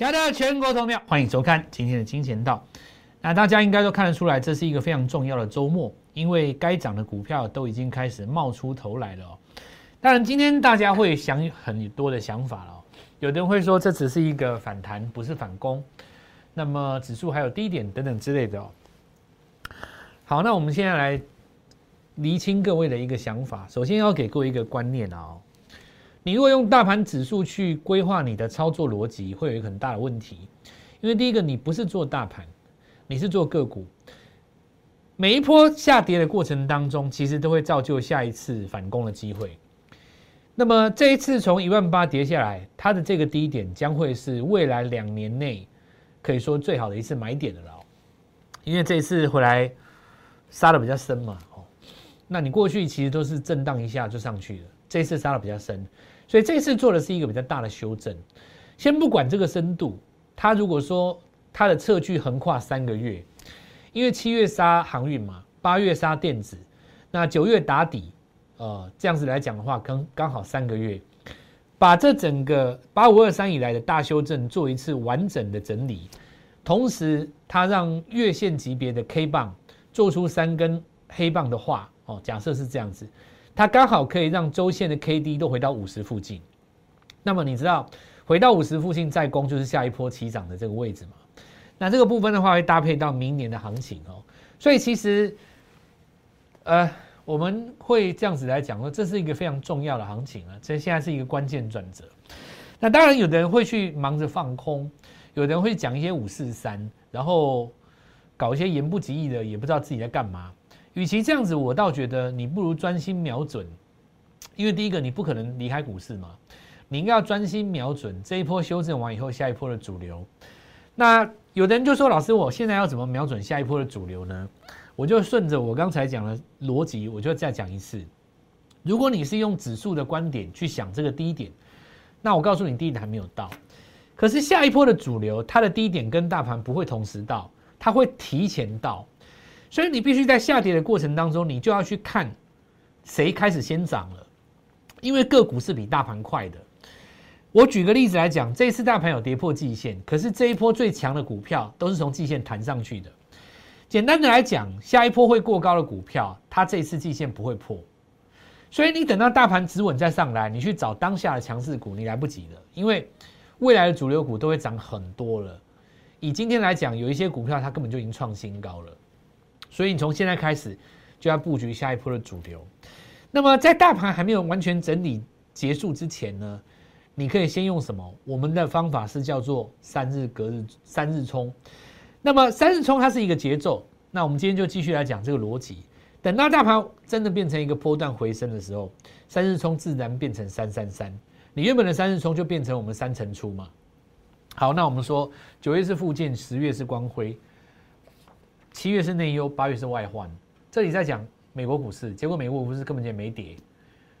亲爱的全国投票，欢迎收看今天的金钱道。那大家应该都看得出来，这是一个非常重要的周末，因为该涨的股票都已经开始冒出头来了哦。当然，今天大家会想很多的想法了。有的人会说，这只是一个反弹，不是反攻。那么指数还有低点等等之类的哦。好，那我们现在来厘清各位的一个想法。首先要给各位一个观念啊。你如果用大盘指数去规划你的操作逻辑，会有一个很大的问题，因为第一个你不是做大盘，你是做个股，每一波下跌的过程当中，其实都会造就下一次反攻的机会。那么这一次从一万八跌下来，它的这个低点将会是未来两年内可以说最好的一次买点的了，因为这一次回来杀的比较深嘛，哦，那你过去其实都是震荡一下就上去了，这一次杀的比较深。所以这次做的是一个比较大的修正，先不管这个深度，它如果说它的测距横跨三个月，因为七月杀航运嘛，八月杀电子，那九月打底，呃，这样子来讲的话，刚刚好三个月，把这整个八五二三以来的大修正做一次完整的整理，同时它让月线级别的 K 棒做出三根黑棒的话，哦，假设是这样子。它刚好可以让周线的 K D 都回到五十附近，那么你知道回到五十附近再攻就是下一波起涨的这个位置吗？那这个部分的话会搭配到明年的行情哦，所以其实，呃，我们会这样子来讲说，这是一个非常重要的行情啊，这现在是一个关键转折。那当然，有的人会去忙着放空，有的人会讲一些五四三，然后搞一些言不及义的，也不知道自己在干嘛。与其这样子，我倒觉得你不如专心瞄准，因为第一个你不可能离开股市嘛，你应该要专心瞄准这一波修正完以后下一波的主流。那有的人就说：“老师，我现在要怎么瞄准下一波的主流呢？”我就顺着我刚才讲的逻辑，我就再讲一次。如果你是用指数的观点去想这个低点，那我告诉你，低点还没有到。可是下一波的主流，它的低点跟大盘不会同时到，它会提前到。所以你必须在下跌的过程当中，你就要去看谁开始先涨了，因为个股是比大盘快的。我举个例子来讲，这次大盘有跌破季线，可是这一波最强的股票都是从季线弹上去的。简单的来讲，下一波会过高的股票，它这次季线不会破。所以你等到大盘止稳再上来，你去找当下的强势股，你来不及了，因为未来的主流股都会涨很多了。以今天来讲，有一些股票它根本就已经创新高了。所以你从现在开始就要布局下一波的主流。那么在大盘还没有完全整理结束之前呢，你可以先用什么？我们的方法是叫做三日隔日三日冲。那么三日冲它是一个节奏。那我们今天就继续来讲这个逻辑。等到大盘真的变成一个波段回升的时候，三日冲自然变成三三三。你原本的三日冲就变成我们三层出嘛。好，那我们说九月是附件，十月是光辉。七月是内忧，八月是外患。这里在讲美国股市，结果美国股市根本就没跌。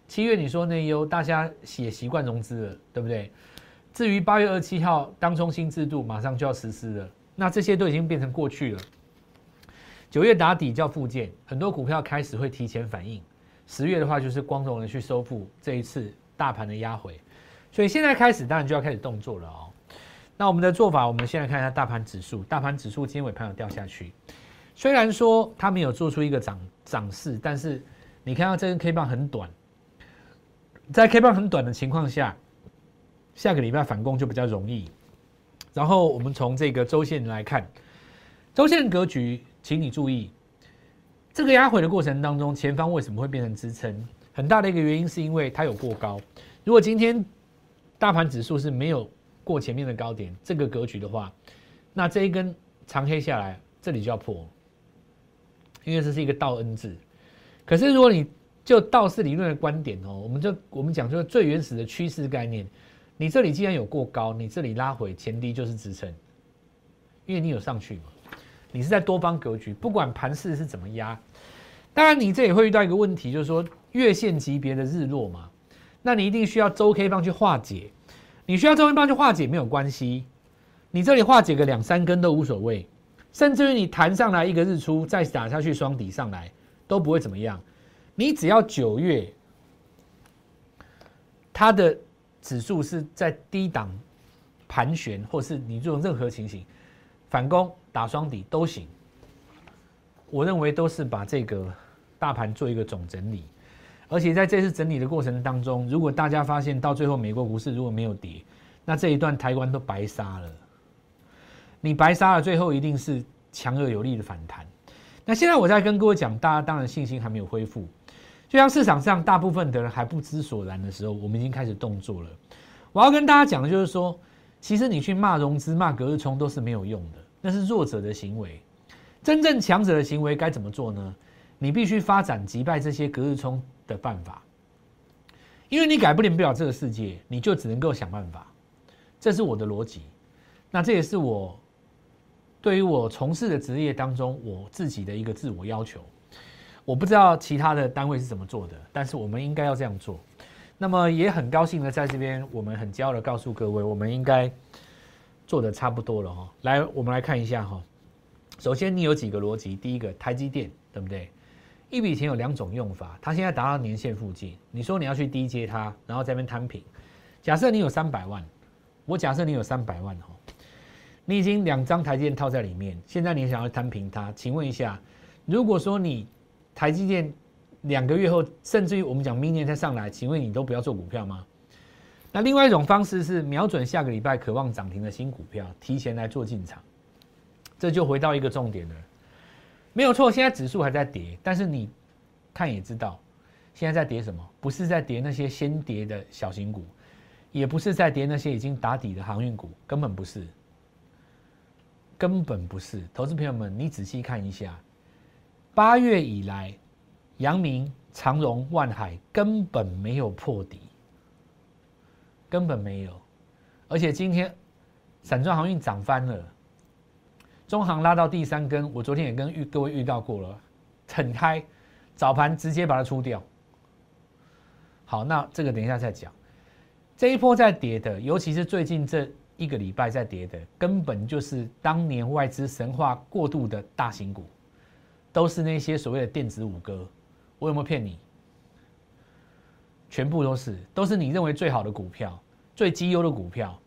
七月你说内忧，大家也习惯融资了，对不对？至于八月二十七号当冲新制度马上就要实施了，那这些都已经变成过去了。九月打底叫复件，很多股票开始会提前反应。十月的话就是光荣的去收复这一次大盘的压回，所以现在开始当然就要开始动作了哦。那我们的做法，我们先来看一下大盘指数。大盘指数今天尾盘有掉下去。虽然说它没有做出一个涨涨势，但是你看到这根 K 棒很短，在 K 棒很短的情况下，下个礼拜反攻就比较容易。然后我们从这个周线来看，周线格局，请你注意，这个压回的过程当中，前方为什么会变成支撑？很大的一个原因是因为它有过高。如果今天大盘指数是没有过前面的高点，这个格局的话，那这一根长黑下来，这里就要破。因为这是一个倒 N 字，可是如果你就道氏理论的观点哦，我们就我们讲就是最原始的趋势概念，你这里既然有过高，你这里拉回前低就是支撑，因为你有上去嘛，你是在多方格局，不管盘势是怎么压，当然你这也会遇到一个问题，就是说月线级别的日落嘛，那你一定需要周 K 棒去化解，你需要周 K 棒去化解没有关系，你这里化解个两三根都无所谓。甚至于你弹上来一个日出，再打下去双底上来都不会怎么样。你只要九月它的指数是在低档盘旋，或是你做任何情形，反攻打双底都行。我认为都是把这个大盘做一个总整理，而且在这次整理的过程当中，如果大家发现到最后美国股市如果没有跌，那这一段台湾都白杀了。你白杀了，最后一定是强而有力的反弹。那现在我在跟各位讲，大家当然信心还没有恢复，就像市场上大部分的人还不知所然的时候，我们已经开始动作了。我要跟大家讲的就是说，其实你去骂融资、骂隔日冲都是没有用的，那是弱者的行为。真正强者的行为该怎么做呢？你必须发展击败这些隔日冲的办法，因为你改变不了这个世界，你就只能够想办法。这是我的逻辑，那这也是我对于我从事的职业当中我自己的一个自我要求。我不知道其他的单位是怎么做的，但是我们应该要这样做。那么也很高兴的在这边，我们很骄傲的告诉各位，我们应该做的差不多了哈。来，我们来看一下哈。首先，你有几个逻辑？第一个，台积电，对不对？一笔钱有两种用法，它现在达到年限附近，你说你要去低接它，然后这边摊平。假设你有三百万，我假设你有三百万哈，你已经两张台积电套在里面，现在你想要摊平它，请问一下，如果说你台积电两个月后，甚至于我们讲明年再上来，请问你都不要做股票吗？那另外一种方式是瞄准下个礼拜渴望涨停的新股票，提前来做进场。这就回到一个重点了，没有错。现在指数还在跌，但是你看也知道，现在在跌什么？不是在跌那些先跌的小型股，也不是在跌那些已经打底的航运股，根本不是，根本不是。投资朋友们，你仔细看一下，八月以来，阳明、长荣、万海根本没有破底，根本没有。而且今天散装航运涨翻了。中行拉到第三根，我昨天也跟预各位预告过了，很开，早盘直接把它出掉。好，那这个等一下再讲。这一波在跌的，尤其是最近这一个礼拜在跌的，根本就是当年外资神话过度的大型股，都是那些所谓的电子五哥。我有没有骗你？全部都是，都是你认为最好的股票，最绩优的股票。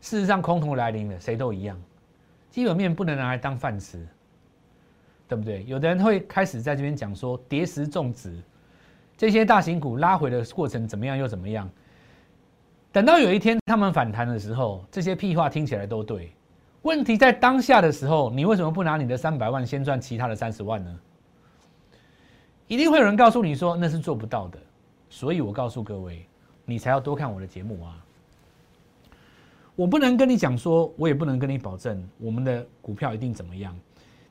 事实上，空头来临了，谁都一样。基本面不能拿来当饭吃，对不对？有的人会开始在这边讲说，跌时种植这些大型股拉回的过程怎么样又怎么样？等到有一天他们反弹的时候，这些屁话听起来都对。问题在当下的时候，你为什么不拿你的三百万先赚其他的三十万呢？一定会有人告诉你说那是做不到的。所以我告诉各位，你才要多看我的节目啊。我不能跟你讲说，我也不能跟你保证我们的股票一定怎么样。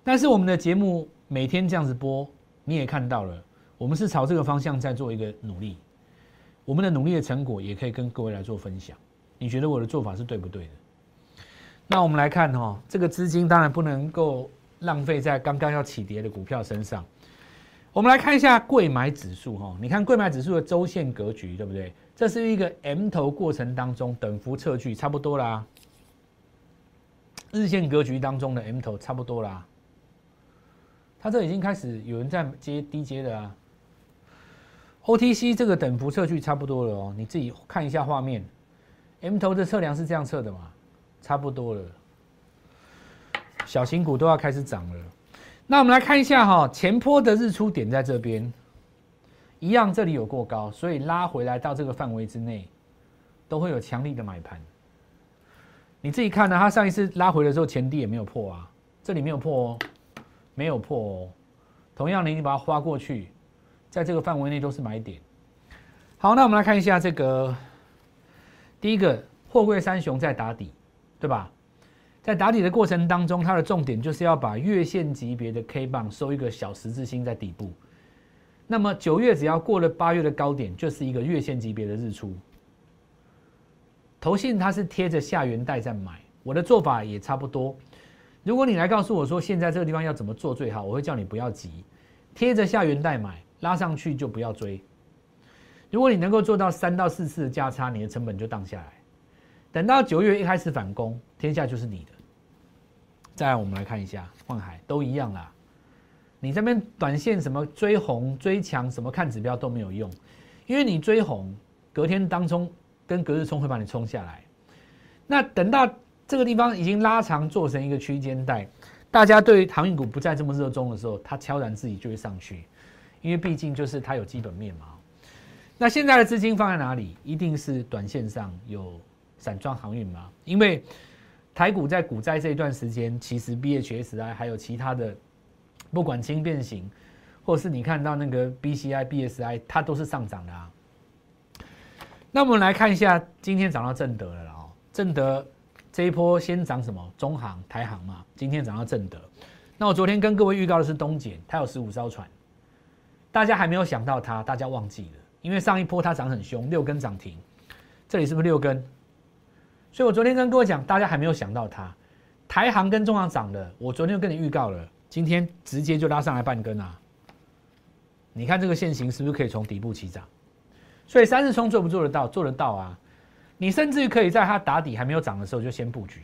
但是我们的节目每天这样子播，你也看到了，我们是朝这个方向在做一个努力。我们的努力的成果也可以跟各位来做分享。你觉得我的做法是对不对的？那我们来看哈，这个资金当然不能够浪费在刚刚要起跌的股票身上。我们来看一下贵买指数哈，你看贵买指数的周线格局对不对？这是一个 M 头过程当中等幅测距差不多啦，日线格局当中的 M 头差不多啦，它这已经开始有人在接低阶的啊，OTC 这个等幅测距差不多了哦，你自己看一下画面，M 头的测量是这样测的嘛，差不多了，小型股都要开始涨了，那我们来看一下哈，前坡的日出点在这边。一样，这里有过高，所以拉回来到这个范围之内，都会有强力的买盘。你自己看呢，它上一次拉回的时候，前低也没有破啊，这里没有破哦，没有破哦。同样的，你把它花过去，在这个范围内都是买点。好，那我们来看一下这个，第一个货柜三雄在打底，对吧？在打底的过程当中，它的重点就是要把月线级别的 K 棒收一个小十字星在底部。那么九月只要过了八月的高点，就是一个月线级别的日出。投信它是贴着下元带在买，我的做法也差不多。如果你来告诉我说现在这个地方要怎么做最好，我会叫你不要急，贴着下元带买，拉上去就不要追。如果你能够做到三到四次的价差，你的成本就荡下来。等到九月一开始反攻，天下就是你的。再来，我们来看一下万海，都一样啦。你这边短线什么追红追强什么看指标都没有用，因为你追红隔天当中跟隔日冲会把你冲下来，那等到这个地方已经拉长做成一个区间带，大家对航运股不再这么热衷的时候，它悄然自己就会上去，因为毕竟就是它有基本面嘛。那现在的资金放在哪里？一定是短线上有散装航运嘛？因为台股在股灾这一段时间，其实 BHSI 还有其他的，不管轻变形，或是你看到那个 BCI、BSI，它都是上涨的啊。那我们来看一下，今天涨到正德了哦。正德这一波先涨什么？中航、台航嘛。今天涨到正德。那我昨天跟各位预告的是东简，它有十五艘船，大家还没有想到它，大家忘记了。因为上一波它涨很凶，六根涨停，这里是不是六根？所以我昨天跟各位讲，大家还没有想到它。台航跟中航涨了，我昨天就跟你预告了，今天直接就拉上来半根啊！你看这个线型是不是可以从底部起涨？所以三日冲做不做得到？做得到啊！你甚至于可以在它打底还没有涨的时候就先布局。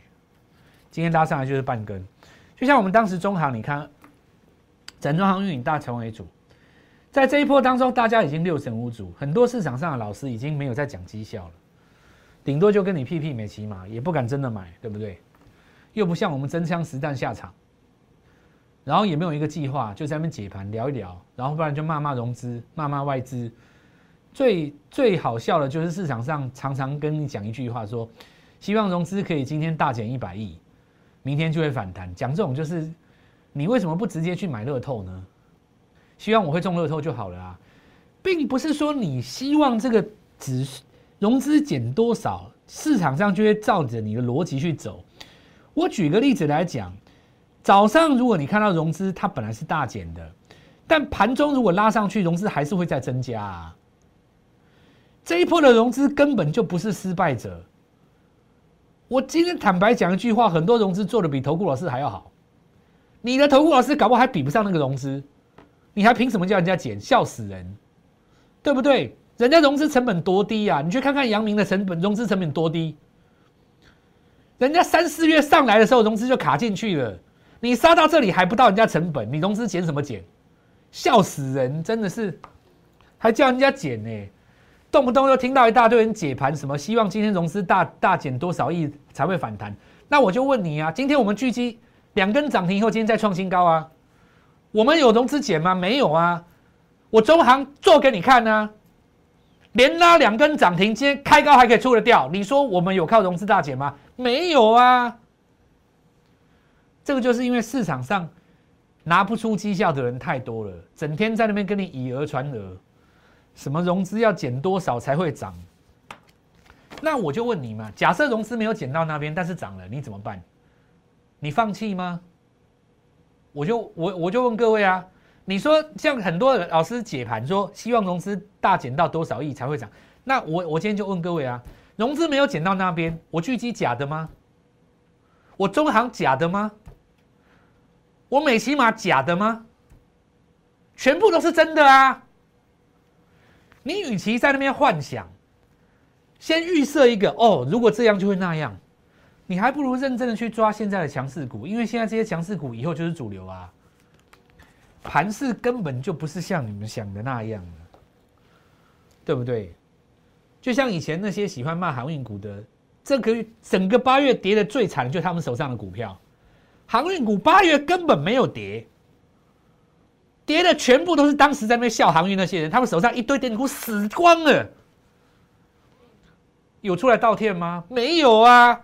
今天拉上来就是半根，就像我们当时中航，你看，整中航运营大成为主。在这一波当中，大家已经六神无主，很多市场上的老师已经没有在讲绩效了，顶多就跟你屁屁没骑马，也不敢真的买，对不对？又不像我们真枪实弹下场，然后也没有一个计划，就在那边解盘聊一聊，然后不然就骂骂融资，骂骂外资。最最好笑的就是市场上常常跟你讲一句话，说希望融资可以今天大减一百亿，明天就会反弹。讲这种就是，你为什么不直接去买乐透呢？希望我会中乐透就好了啊，并不是说你希望这个只融资减多少，市场上就会照着你的逻辑去走。我举个例子来讲，早上如果你看到融资它本来是大减的，但盘中如果拉上去，融资还是会再增加啊。这一波的融资根本就不是失败者。我今天坦白讲一句话，很多融资做的比投顾老师还要好，你的投顾老师搞不好还比不上那个融资。你还凭什么叫人家减？笑死人，对不对？人家融资成本多低呀！你去看看阳明的成本，融资成本多低？人家三四月上来的时候，融资就卡进去了。你杀到这里还不到人家成本，你融资减什么减？笑死人，真的是，还叫人家减呢？动不动就听到一大堆人解盘，什么希望今天融资大大减多少亿才会反弹？那我就问你啊，今天我们聚集两根涨停以后，今天再创新高啊？我们有融资减吗？没有啊，我中行做给你看呢，连拉两根涨停，今天开高还可以出得掉。你说我们有靠融资大减吗？没有啊，这个就是因为市场上拿不出绩效的人太多了，整天在那边跟你以讹传讹，什么融资要减多少才会涨？那我就问你嘛，假设融资没有减到那边，但是涨了，你怎么办？你放弃吗？我就我我就问各位啊，你说像很多老师解盘说，希望融资大减到多少亿才会涨？那我我今天就问各位啊，融资没有减到那边，我巨基假的吗？我中行假的吗？我美骑马假的吗？全部都是真的啊！你与其在那边幻想，先预设一个哦，如果这样就会那样。你还不如认真的去抓现在的强势股，因为现在这些强势股以后就是主流啊。盘势根本就不是像你们想的那样的，对不对？就像以前那些喜欢骂航运股的，这个整个八月跌的最惨，就他们手上的股票，航运股八月根本没有跌，跌的全部都是当时在那边笑航运那些人，他们手上一堆电子股死光了，有出来道歉吗？没有啊。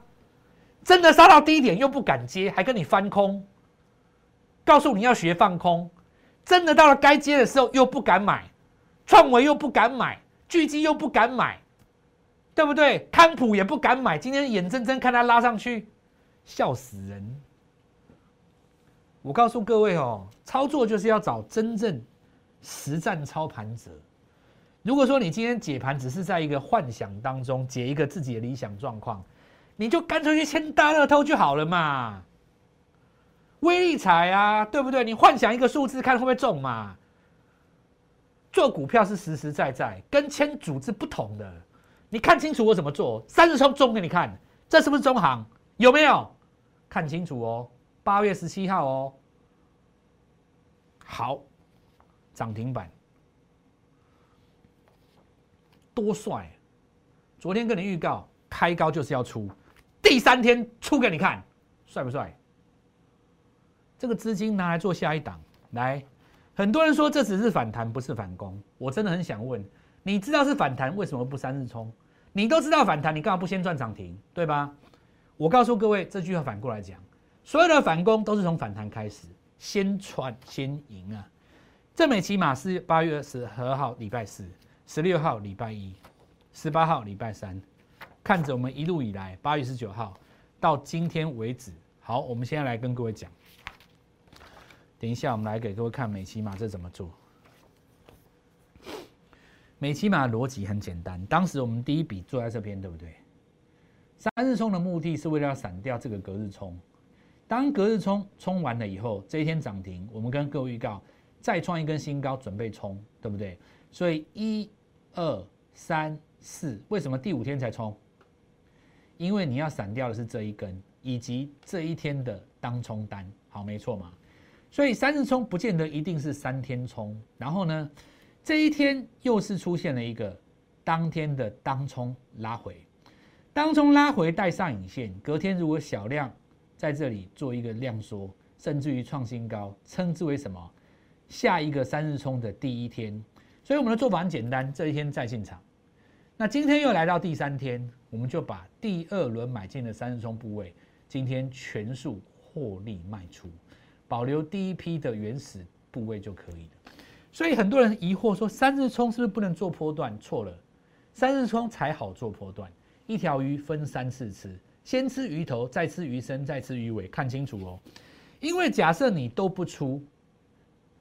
真的杀到低点又不敢接，还跟你翻空，告诉你要学放空。真的到了该接的时候又不敢买，创维又不敢买，巨基又不敢买，对不对？康普也不敢买。今天眼睁睁看他拉上去，笑死人。我告诉各位哦，操作就是要找真正实战操盘者。如果说你今天解盘只是在一个幻想当中解一个自己的理想状况。你就干脆去签大乐透就好了嘛，威力彩啊，对不对？你幻想一个数字，看会不会中嘛。做股票是实实在在，跟签组织不同的。你看清楚我怎么做，三十冲中给你看，这是不是中行？有没有？看清楚哦，八月十七号哦。好，涨停板，多帅！昨天跟你预告，开高就是要出。第三天出给你看，帅不帅？这个资金拿来做下一档，来，很多人说这只是反弹，不是反攻。我真的很想问，你知道是反弹，为什么不三日冲？你都知道反弹，你干嘛不先赚涨停，对吧？我告诉各位，这句话反过来讲，所有的反攻都是从反弹开始，先赚先赢啊！这美起码是八月二十二号礼拜四，十六号礼拜一，十八号礼拜三，看着我们一路以来，八月十九号到今天为止。好，我们现在来跟各位讲。等一下，我们来给各位看美骑马这怎么做。美骑马逻辑很简单，当时我们第一笔做在这边，对不对？三日冲的目的是为了要闪掉这个隔日冲。当隔日冲冲完了以后，这一天涨停，我们跟各位预告再创一根新高，准备冲，对不对？所以一、二、三、四，为什么第五天才冲？因为你要闪掉的是这一根，以及这一天的当冲单，好，没错嘛？所以三日冲不见得一定是三天冲，然后呢，这一天又是出现了一个当天的当冲拉回，当冲拉回带上影线，隔天如果小量在这里做一个量缩，甚至于创新高，称之为什么？下一个三日冲的第一天。所以我们的做法很简单，这一天再进场。那今天又来到第三天，我们就把第二轮买进的三日冲部位，今天全数获利卖出。保留第一批的原始部位就可以了，所以很多人疑惑说三日冲是不是不能做波段？错了，三日冲才好做波段。一条鱼分三次吃，先吃鱼头，再吃鱼身，再吃鱼尾，看清楚哦。因为假设你都不出，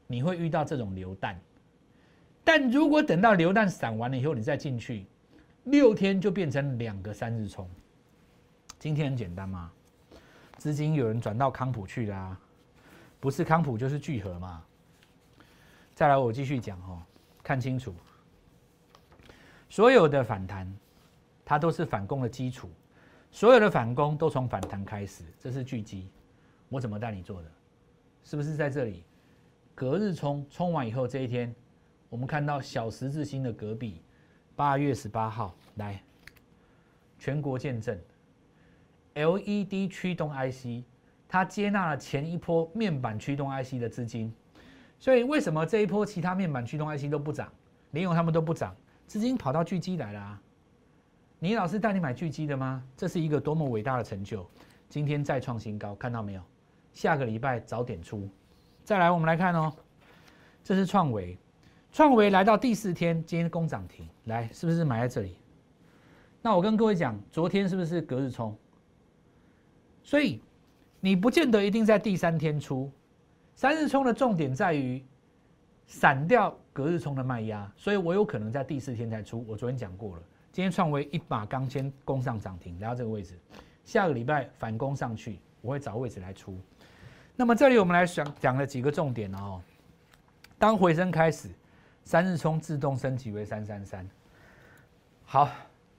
你会遇到这种流弹。但如果等到流弹散完了以后，你再进去，六天就变成两个三日冲。今天很简单吗？资金有人转到康普去啦。不是康普就是聚合嘛。再来，我继续讲哦，看清楚，所有的反弹，它都是反攻的基础，所有的反攻都从反弹开始。这是聚集，我怎么带你做的？是不是在这里？隔日冲，冲完以后这一天，我们看到小十字星的隔壁，八月十八号来，全国见证，LED 驱动 IC。它接纳了前一波面板驱动 IC 的资金，所以为什么这一波其他面板驱动 IC 都不涨，联咏他们都不涨，资金跑到巨基来了啊？你老师带你买巨基的吗？这是一个多么伟大的成就！今天再创新高，看到没有？下个礼拜早点出。再来，我们来看哦，这是创维，创维来到第四天，今天攻涨停，来是不是买在这里？那我跟各位讲，昨天是不是隔日冲？所以。你不见得一定在第三天出，三日冲的重点在于散掉隔日冲的卖压，所以我有可能在第四天才出。我昨天讲过了，今天创维一把钢先攻上涨停，来到这个位置，下个礼拜反攻上去，我会找位置来出。那么这里我们来讲讲了几个重点哦。当回升开始，三日冲自动升级为三三三。好，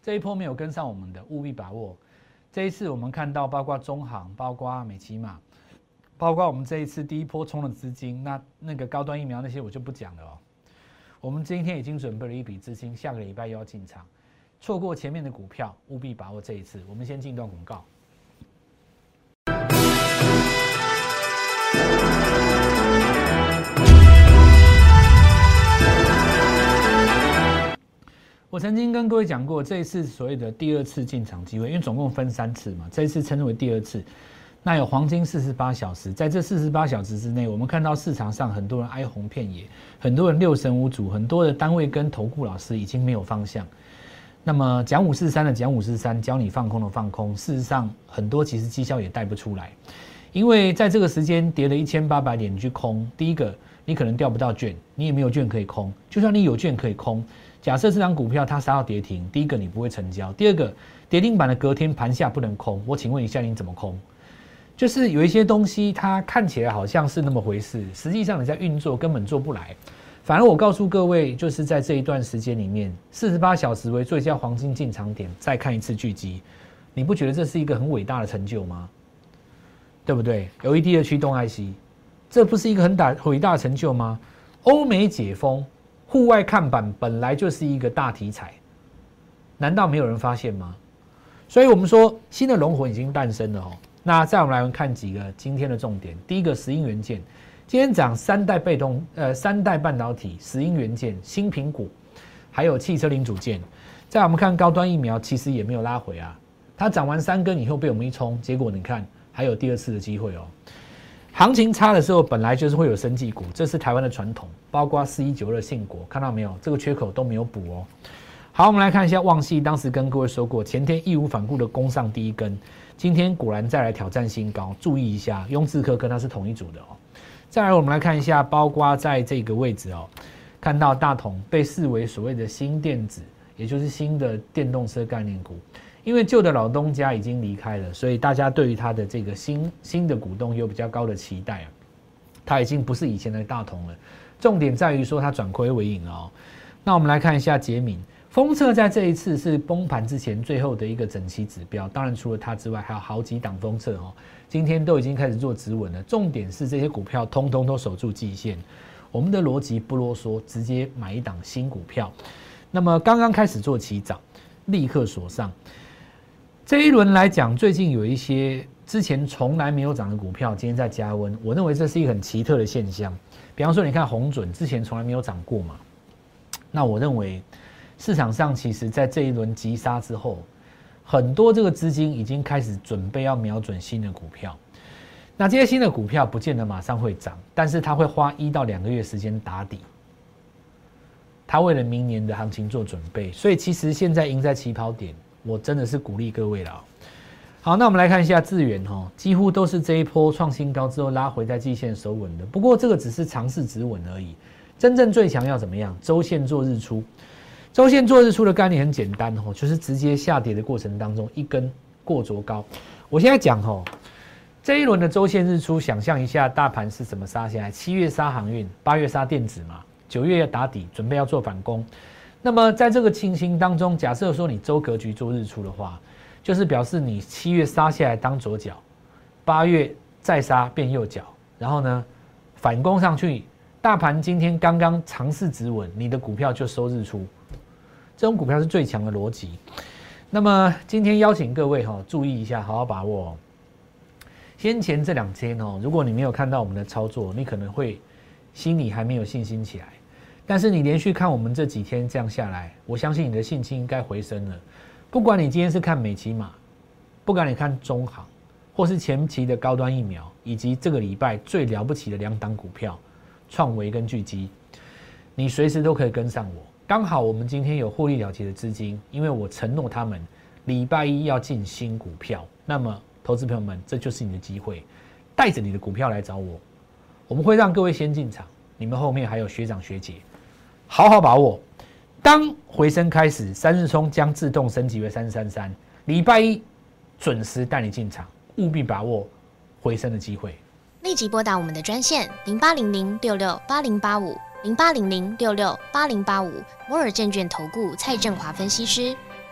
这一波没有跟上我们的，务必把握。这一次我们看到，包括中行、包括美骑马，包括我们这一次第一波冲的资金，那那个高端疫苗那些我就不讲了哦。我们今天已经准备了一笔资金，下个礼拜又要进场，错过前面的股票，务必把握这一次。我们先进一段广告。我曾经跟各位讲过，这一次所谓的第二次进场机会，因为总共分三次嘛，这一次称之为第二次。那有黄金四十八小时，在这四十八小时之内，我们看到市场上很多人哀鸿遍野，很多人六神无主，很多的单位跟投顾老师已经没有方向。那么讲五四三的讲五四三，教你放空的放空，事实上很多其实绩效也带不出来，因为在这个时间跌了一千八百点去空，第一个你可能调不到券，你也没有券可以空，就算你有券可以空。假设这张股票它杀到跌停，第一个你不会成交，第二个跌停板的隔天盘下不能空。我请问一下，你怎么空？就是有一些东西它看起来好像是那么回事，实际上你在运作根本做不来。反而我告诉各位，就是在这一段时间里面，四十八小时为最佳黄金进场点，再看一次聚集，你不觉得这是一个很伟大的成就吗？对不对？LED 的驱动 IC，这不是一个很大伟大成就吗？欧美解封。户外看板本来就是一个大题材，难道没有人发现吗？所以我们说新的龙魂已经诞生了哦。那再我们来看几个今天的重点，第一个石英元件，今天涨三代被动呃三代半导体、石英元件、新苹果，还有汽车零组件。再我们看高端疫苗，其实也没有拉回啊，它涨完三根以后被我们一冲，结果你看还有第二次的机会哦。行情差的时候，本来就是会有生技股，这是台湾的传统，包括四一九二信国，看到没有？这个缺口都没有补哦。好，我们来看一下旺系，当时跟各位说过，前天义无反顾的攻上第一根，今天果然再来挑战新高，注意一下，雍智科跟它是同一组的哦。再来，我们来看一下，包括在这个位置哦，看到大同被视为所谓的新电子，也就是新的电动车概念股。因为旧的老东家已经离开了，所以大家对于他的这个新新的股东有比较高的期待啊。他已经不是以前的大同了，重点在于说他转亏为盈哦。那我们来看一下杰敏封测，在这一次是崩盘之前最后的一个整期指标。当然除了它之外，还有好几档封测哦，今天都已经开始做止稳了。重点是这些股票通通都守住季线。我们的逻辑不啰嗦，直接买一档新股票。那么刚刚开始做起涨，立刻锁上。这一轮来讲，最近有一些之前从来没有涨的股票，今天在加温。我认为这是一个很奇特的现象。比方说，你看红准之前从来没有涨过嘛？那我认为市场上其实在这一轮急杀之后，很多这个资金已经开始准备要瞄准新的股票。那这些新的股票不见得马上会涨，但是它会花一到两个月时间打底。它为了明年的行情做准备，所以其实现在赢在起跑点。我真的是鼓励各位了。好，那我们来看一下智源哈，几乎都是这一波创新高之后拉回在季线守稳的。不过这个只是尝试止稳而已，真正最强要怎么样？周线做日出，周线做日出的概念很简单哦，就是直接下跌的过程当中一根过卓高。我现在讲哦，这一轮的周线日出，想象一下大盘是怎么杀下来？七月杀航运，八月杀电子嘛，九月要打底，准备要做反攻。那么在这个情形当中，假设说你周格局做日出的话，就是表示你七月杀下来当左脚，八月再杀变右脚，然后呢反攻上去，大盘今天刚刚尝试止稳，你的股票就收日出，这种股票是最强的逻辑。那么今天邀请各位哈注意一下，好好把握。先前这两天哦，如果你没有看到我们的操作，你可能会心里还没有信心起来。但是你连续看我们这几天这样下来，我相信你的信心应该回升了。不管你今天是看美骑马，不管你看中行，或是前期的高端疫苗，以及这个礼拜最了不起的两档股票，创维跟巨基，你随时都可以跟上我。刚好我们今天有获利了结的资金，因为我承诺他们礼拜一要进新股票。那么，投资朋友们，这就是你的机会，带着你的股票来找我，我们会让各位先进场，你们后面还有学长学姐。好好把握，当回升开始，三日冲将自动升级为三三三。礼拜一准时带你进场，务必把握回升的机会。立即拨打我们的专线零八零零六六八零八五零八零零六六八零八五摩尔证券投顾蔡振华分析师。